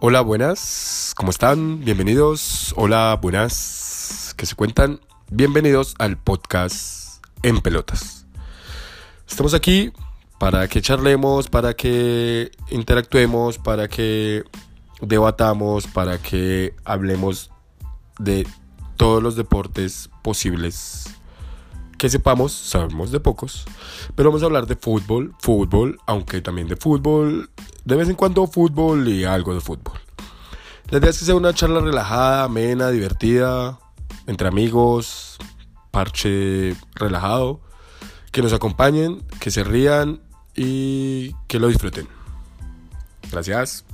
Hola, buenas, ¿cómo están? Bienvenidos. Hola, buenas, ¿qué se cuentan? Bienvenidos al podcast En Pelotas. Estamos aquí para que charlemos, para que interactuemos, para que debatamos, para que hablemos de todos los deportes posibles que sepamos, sabemos de pocos, pero vamos a hablar de fútbol, fútbol, aunque también de fútbol, de vez en cuando fútbol y algo de fútbol. La idea que sea una charla relajada, amena, divertida, entre amigos, parche relajado, que nos acompañen, que se rían y que lo disfruten. Gracias.